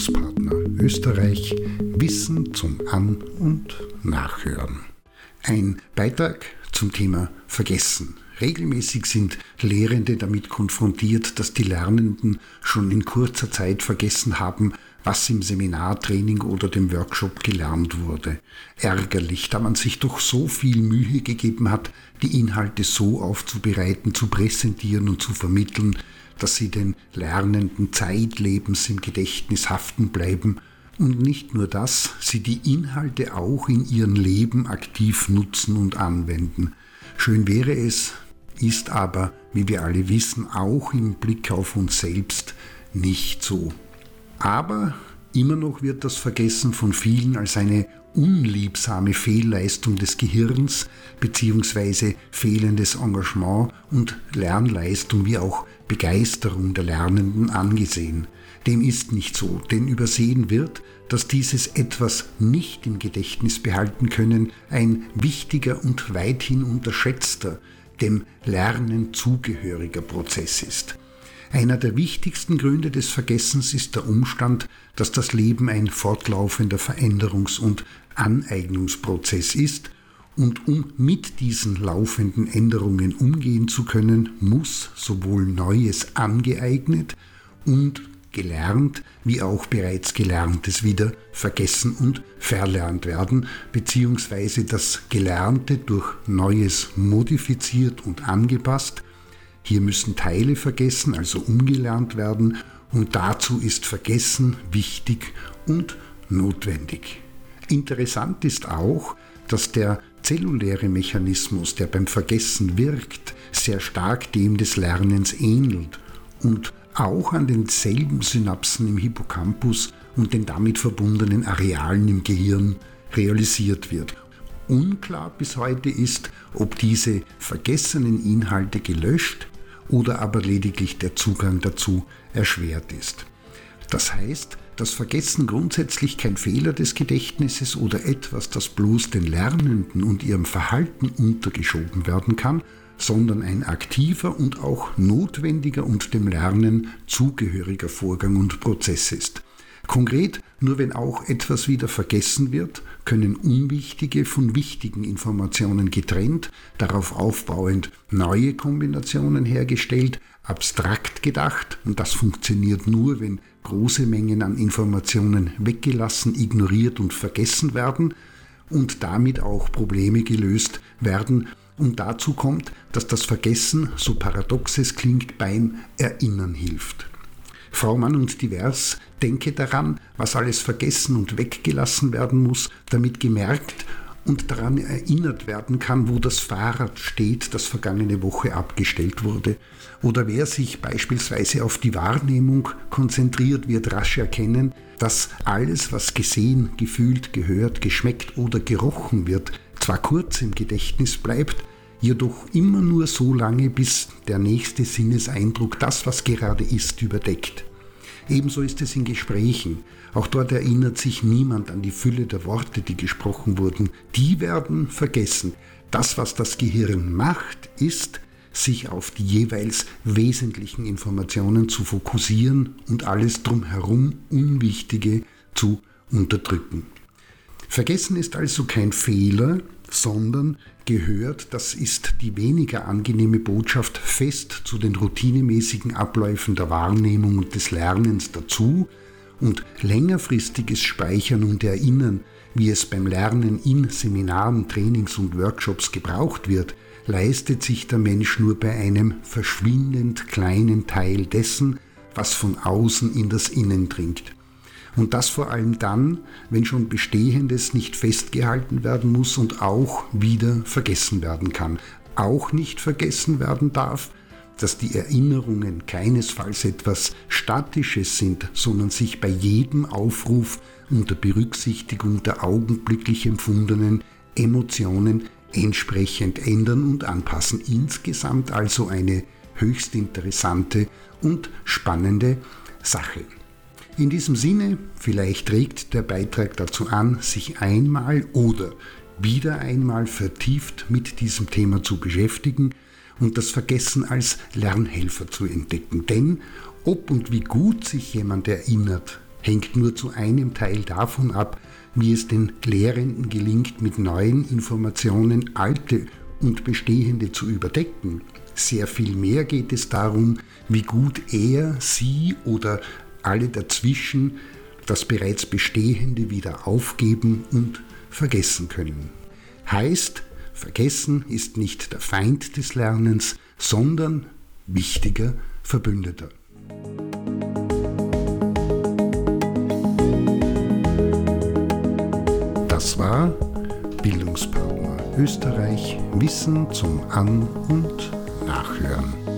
Bildungspartner Österreich Wissen zum An- und Nachhören. Ein Beitrag zum Thema Vergessen. Regelmäßig sind Lehrende damit konfrontiert, dass die Lernenden schon in kurzer Zeit vergessen haben, was im Seminartraining oder dem Workshop gelernt wurde. Ärgerlich, da man sich doch so viel Mühe gegeben hat, die Inhalte so aufzubereiten, zu präsentieren und zu vermitteln, dass sie den Lernenden zeitlebens im Gedächtnis haften bleiben und nicht nur das, sie die Inhalte auch in ihrem Leben aktiv nutzen und anwenden. Schön wäre es, ist aber, wie wir alle wissen, auch im Blick auf uns selbst nicht so. Aber immer noch wird das Vergessen von vielen als eine unliebsame Fehlleistung des Gehirns bzw. fehlendes Engagement und Lernleistung wie auch Begeisterung der Lernenden angesehen. Dem ist nicht so, denn übersehen wird, dass dieses etwas nicht im Gedächtnis behalten können ein wichtiger und weithin unterschätzter, dem Lernen zugehöriger Prozess ist. Einer der wichtigsten Gründe des Vergessens ist der Umstand, dass das Leben ein fortlaufender Veränderungs- und Aneignungsprozess ist und um mit diesen laufenden Änderungen umgehen zu können, muss sowohl Neues angeeignet und gelernt wie auch bereits Gelerntes wieder vergessen und verlernt werden, beziehungsweise das Gelernte durch Neues modifiziert und angepasst hier müssen Teile vergessen, also umgelernt werden, und dazu ist Vergessen wichtig und notwendig. Interessant ist auch, dass der zelluläre Mechanismus, der beim Vergessen wirkt, sehr stark dem des Lernens ähnelt und auch an denselben Synapsen im Hippocampus und den damit verbundenen Arealen im Gehirn realisiert wird. Unklar bis heute ist, ob diese vergessenen Inhalte gelöscht oder aber lediglich der Zugang dazu erschwert ist. Das heißt, dass Vergessen grundsätzlich kein Fehler des Gedächtnisses oder etwas, das bloß den Lernenden und ihrem Verhalten untergeschoben werden kann, sondern ein aktiver und auch notwendiger und dem Lernen zugehöriger Vorgang und Prozess ist. Konkret, nur wenn auch etwas wieder vergessen wird, können unwichtige von wichtigen Informationen getrennt, darauf aufbauend neue Kombinationen hergestellt, abstrakt gedacht, und das funktioniert nur, wenn große Mengen an Informationen weggelassen, ignoriert und vergessen werden und damit auch Probleme gelöst werden, und dazu kommt, dass das Vergessen, so paradox es klingt, beim Erinnern hilft. Frau Mann und Divers, denke daran, was alles vergessen und weggelassen werden muss, damit gemerkt und daran erinnert werden kann, wo das Fahrrad steht, das vergangene Woche abgestellt wurde. Oder wer sich beispielsweise auf die Wahrnehmung konzentriert, wird rasch erkennen, dass alles, was gesehen, gefühlt, gehört, geschmeckt oder gerochen wird, zwar kurz im Gedächtnis bleibt, jedoch immer nur so lange, bis der nächste Sinneseindruck das, was gerade ist, überdeckt. Ebenso ist es in Gesprächen. Auch dort erinnert sich niemand an die Fülle der Worte, die gesprochen wurden. Die werden vergessen. Das, was das Gehirn macht, ist, sich auf die jeweils wesentlichen Informationen zu fokussieren und alles drumherum Unwichtige zu unterdrücken. Vergessen ist also kein Fehler, sondern gehört, das ist die weniger angenehme Botschaft, fest zu den routinemäßigen Abläufen der Wahrnehmung und des Lernens dazu und längerfristiges Speichern und Erinnern, wie es beim Lernen in Seminaren, Trainings und Workshops gebraucht wird, leistet sich der Mensch nur bei einem verschwindend kleinen Teil dessen, was von außen in das Innen dringt. Und das vor allem dann, wenn schon Bestehendes nicht festgehalten werden muss und auch wieder vergessen werden kann. Auch nicht vergessen werden darf, dass die Erinnerungen keinesfalls etwas Statisches sind, sondern sich bei jedem Aufruf unter Berücksichtigung der augenblicklich empfundenen Emotionen entsprechend ändern und anpassen. Insgesamt also eine höchst interessante und spannende Sache. In diesem Sinne, vielleicht regt der Beitrag dazu an, sich einmal oder wieder einmal vertieft mit diesem Thema zu beschäftigen und das Vergessen als Lernhelfer zu entdecken. Denn ob und wie gut sich jemand erinnert, hängt nur zu einem Teil davon ab, wie es den Lehrenden gelingt, mit neuen Informationen alte und bestehende zu überdecken. Sehr viel mehr geht es darum, wie gut er, sie oder alle dazwischen das bereits Bestehende wieder aufgeben und vergessen können. Heißt, vergessen ist nicht der Feind des Lernens, sondern wichtiger Verbündeter. Das war Bildungspartner Österreich Wissen zum An- und Nachhören.